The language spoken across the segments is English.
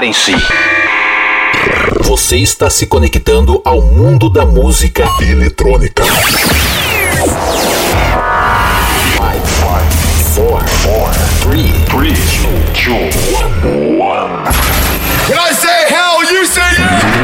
Preparem-se. Você está se conectando ao mundo da música eletrônica. Five, four, four, three, three, two, one.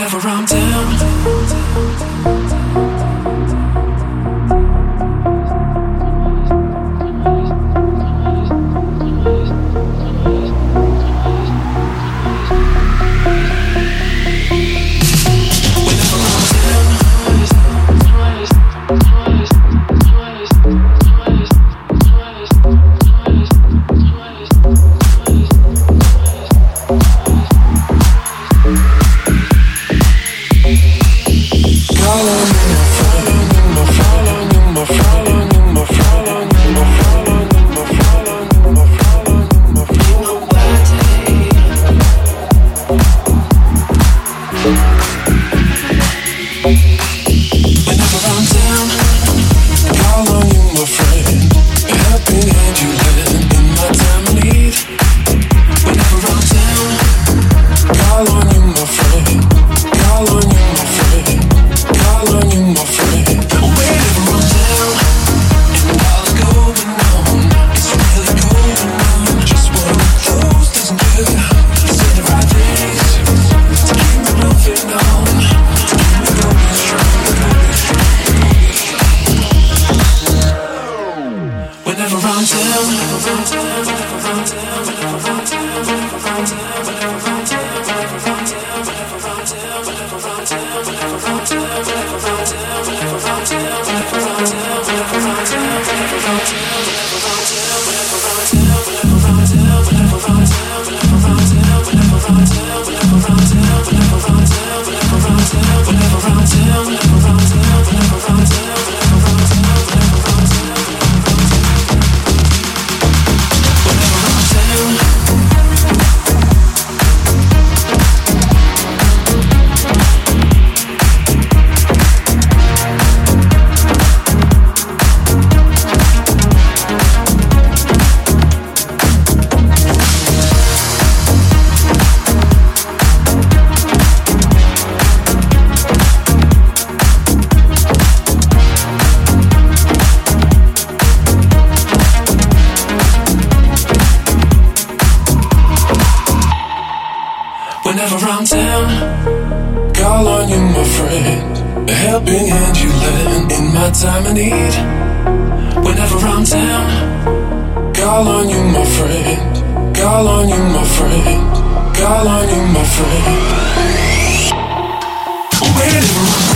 Whenever I'm down. Whenever I'm down, call on you, my friend. A helping hand you lend in my time of need. Whenever I'm down, call on you, my friend. Call on you, my friend. Call on you, my friend. Whenever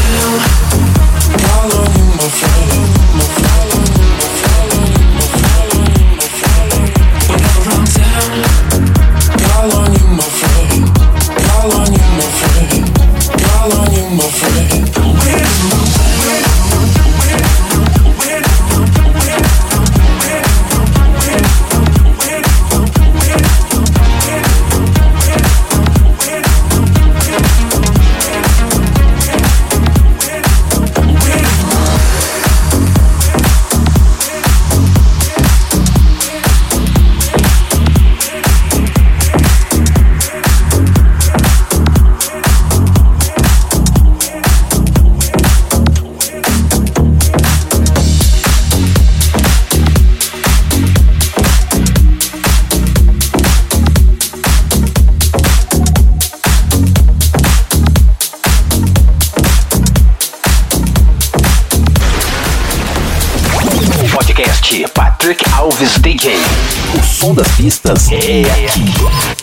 my friend. Som das pistas é aqui.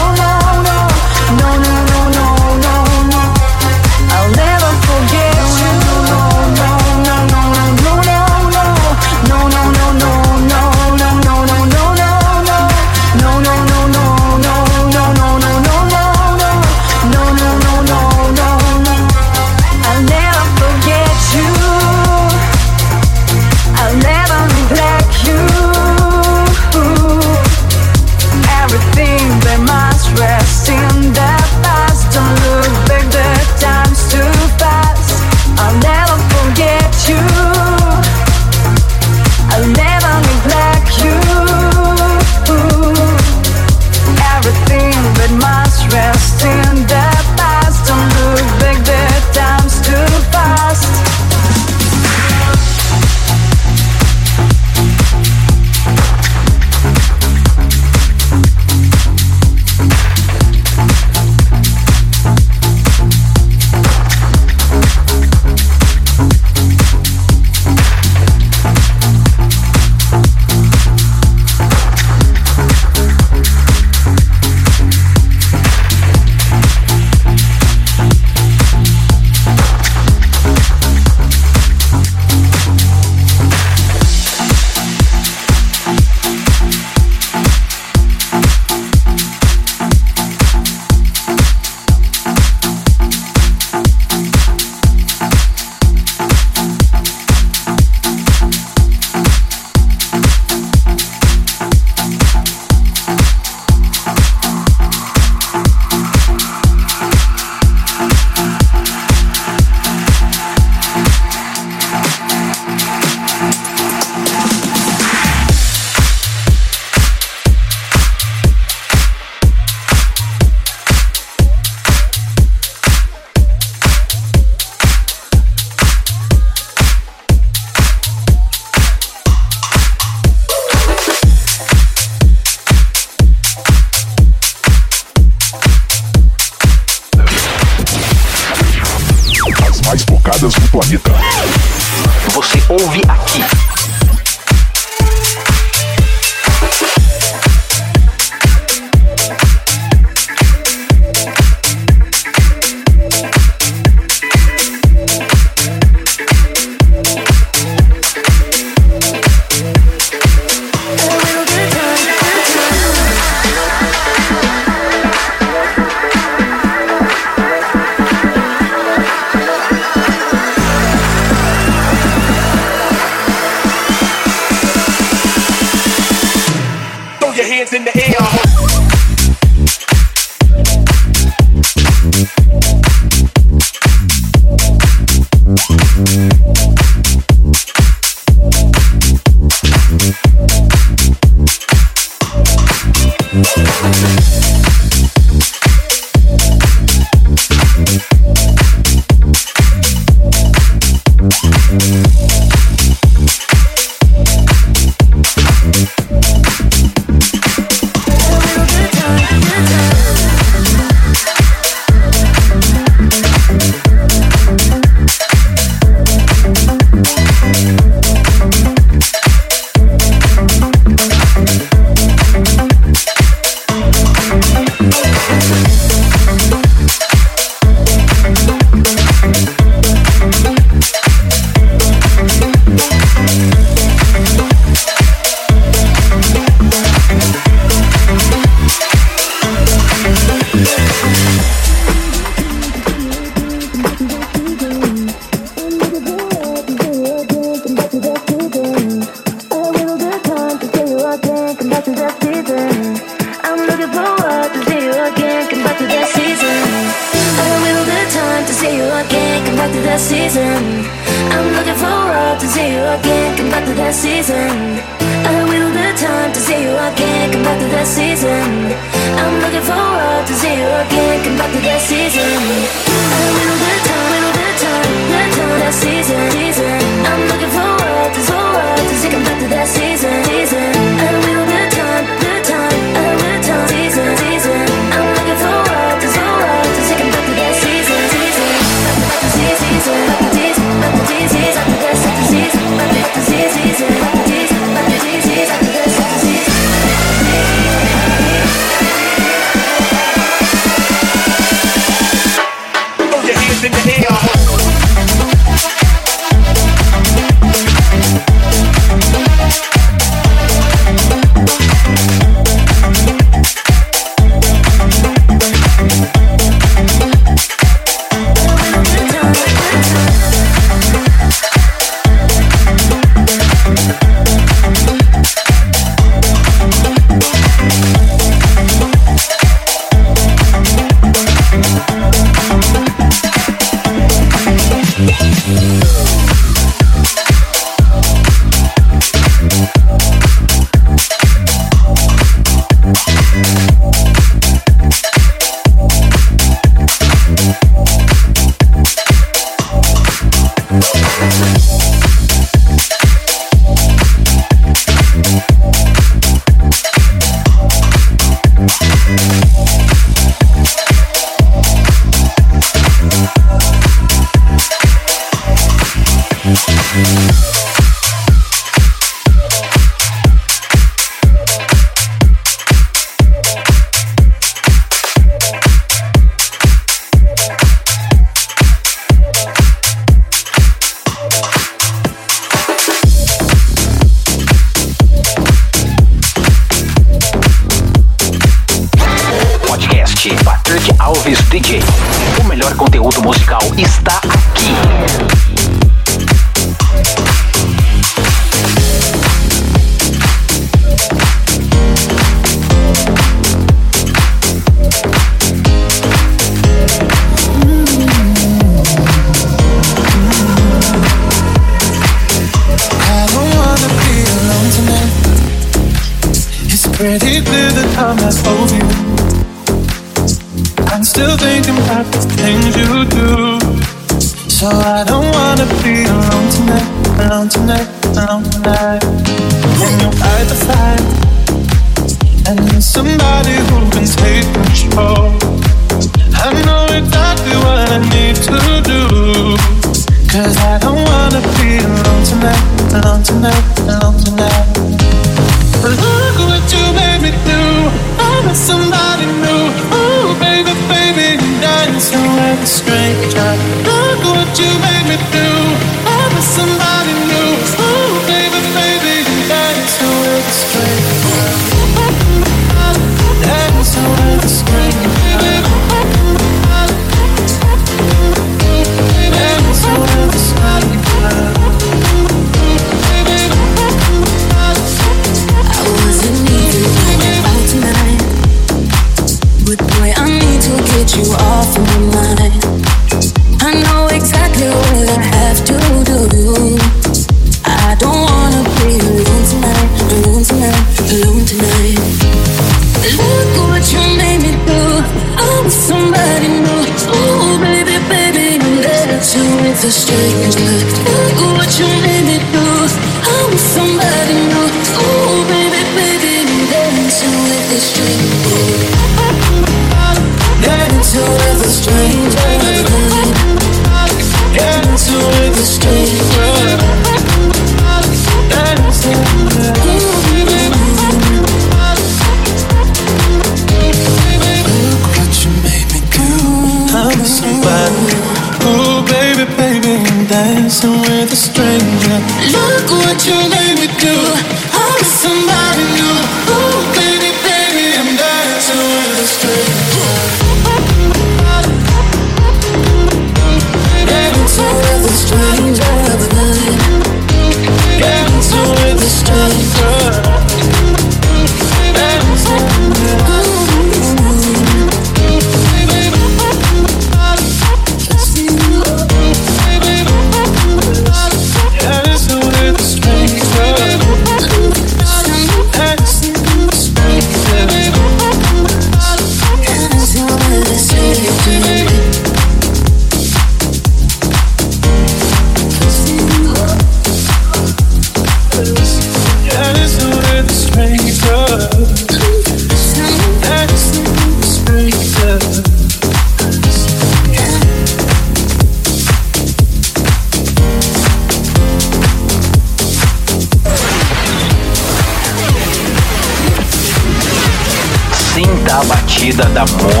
Da música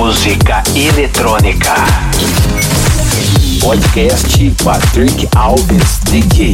eletrônica. Podcast Patrick Alves DJ.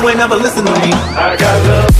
you ain't never listened to me. I got love.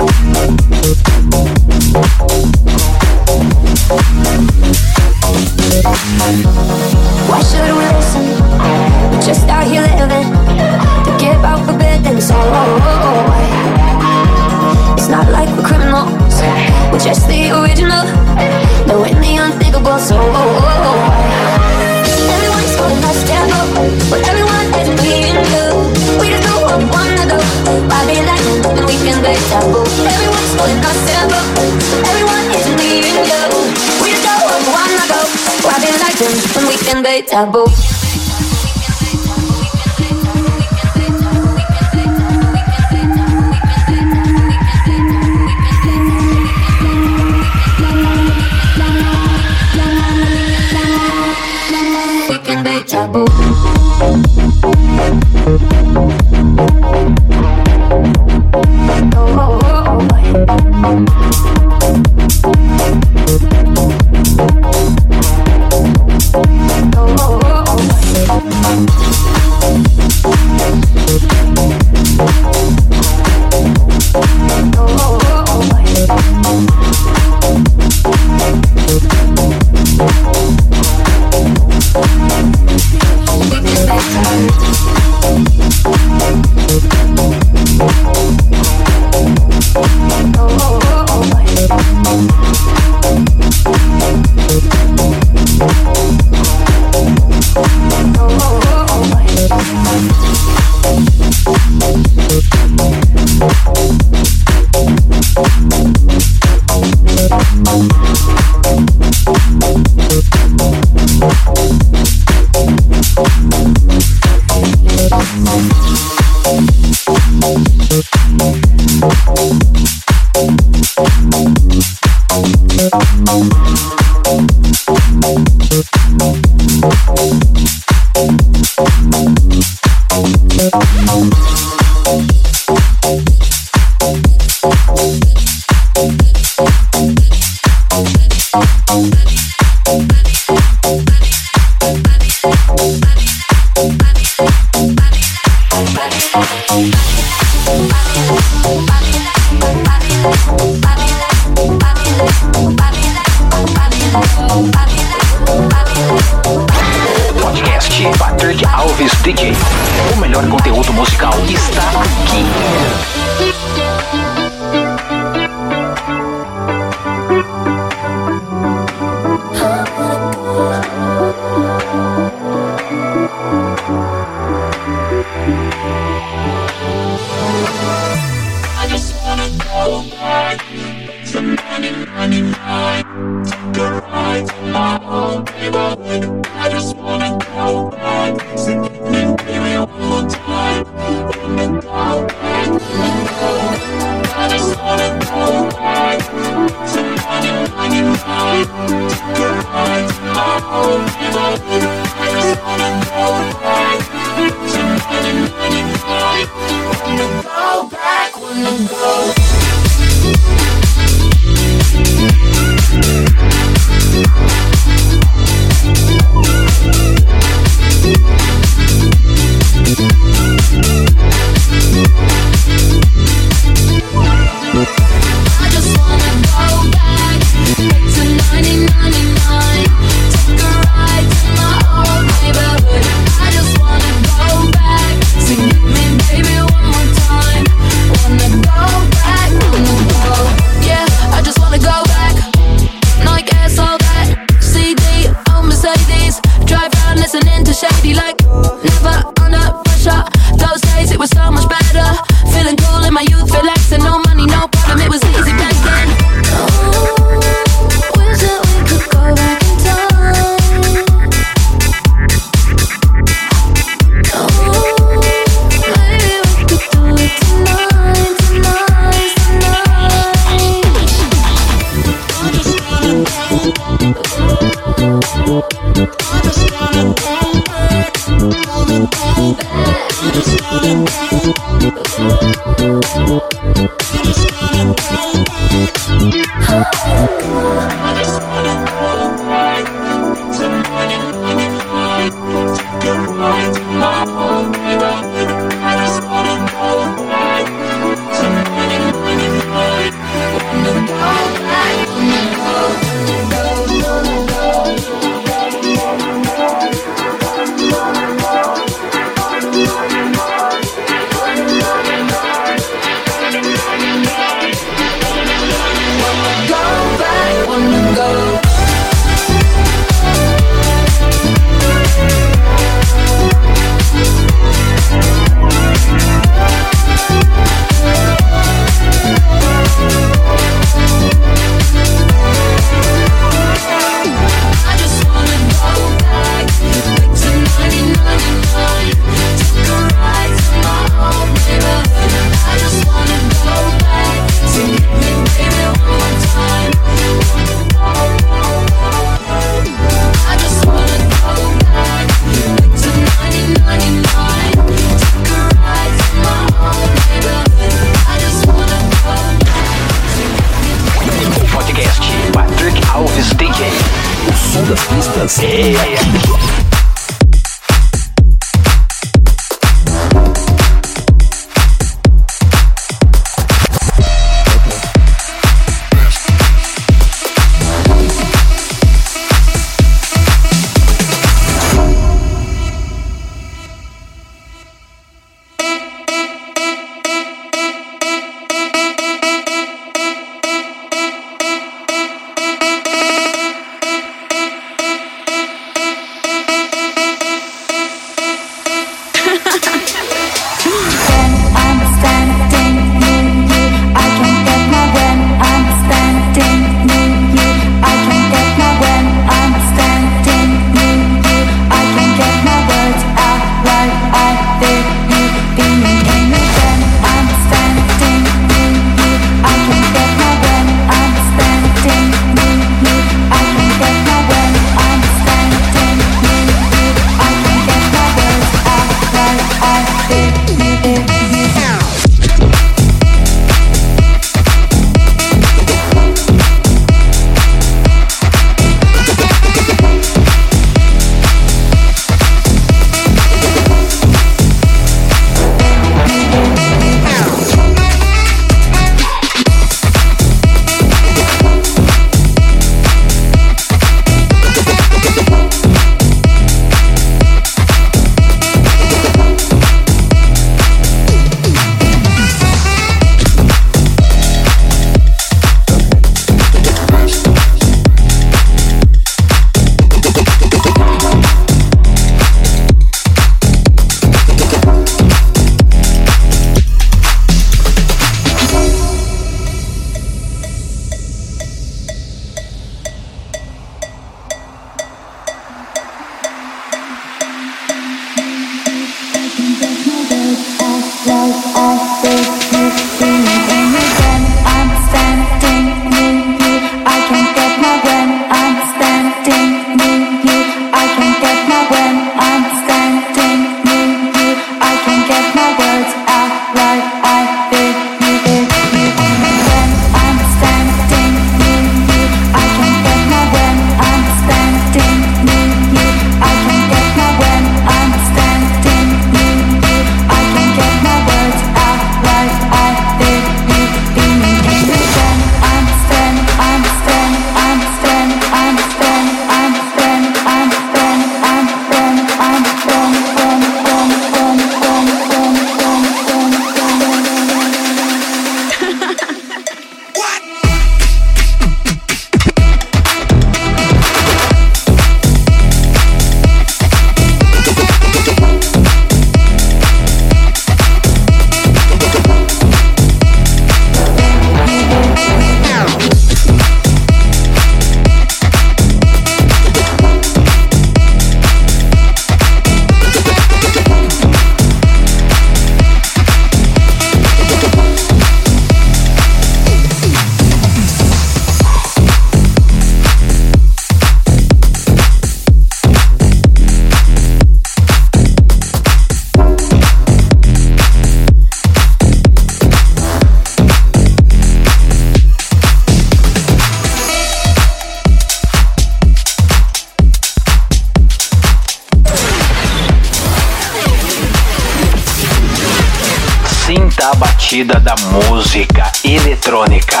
Batida da música eletrônica.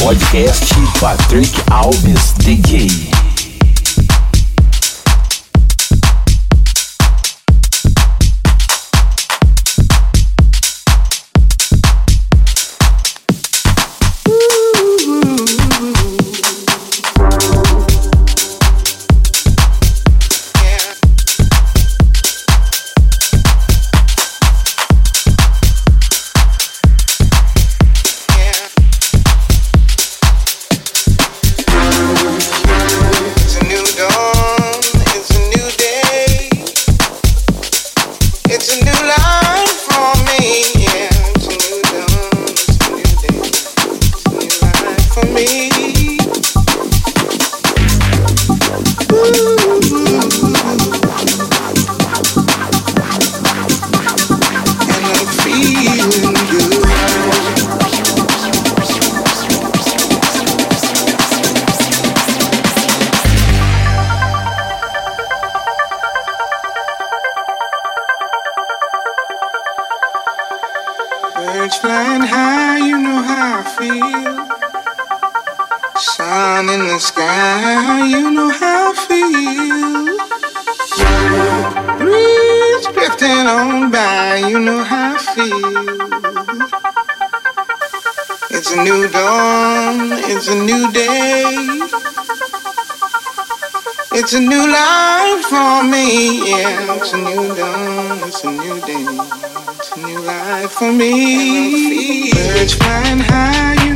Podcast Patrick Alves DJ. a new dawn, it's a new day. It's a new life for me, yeah. It's a new dawn, it's a new day. It's a new life for me. Birds flying high,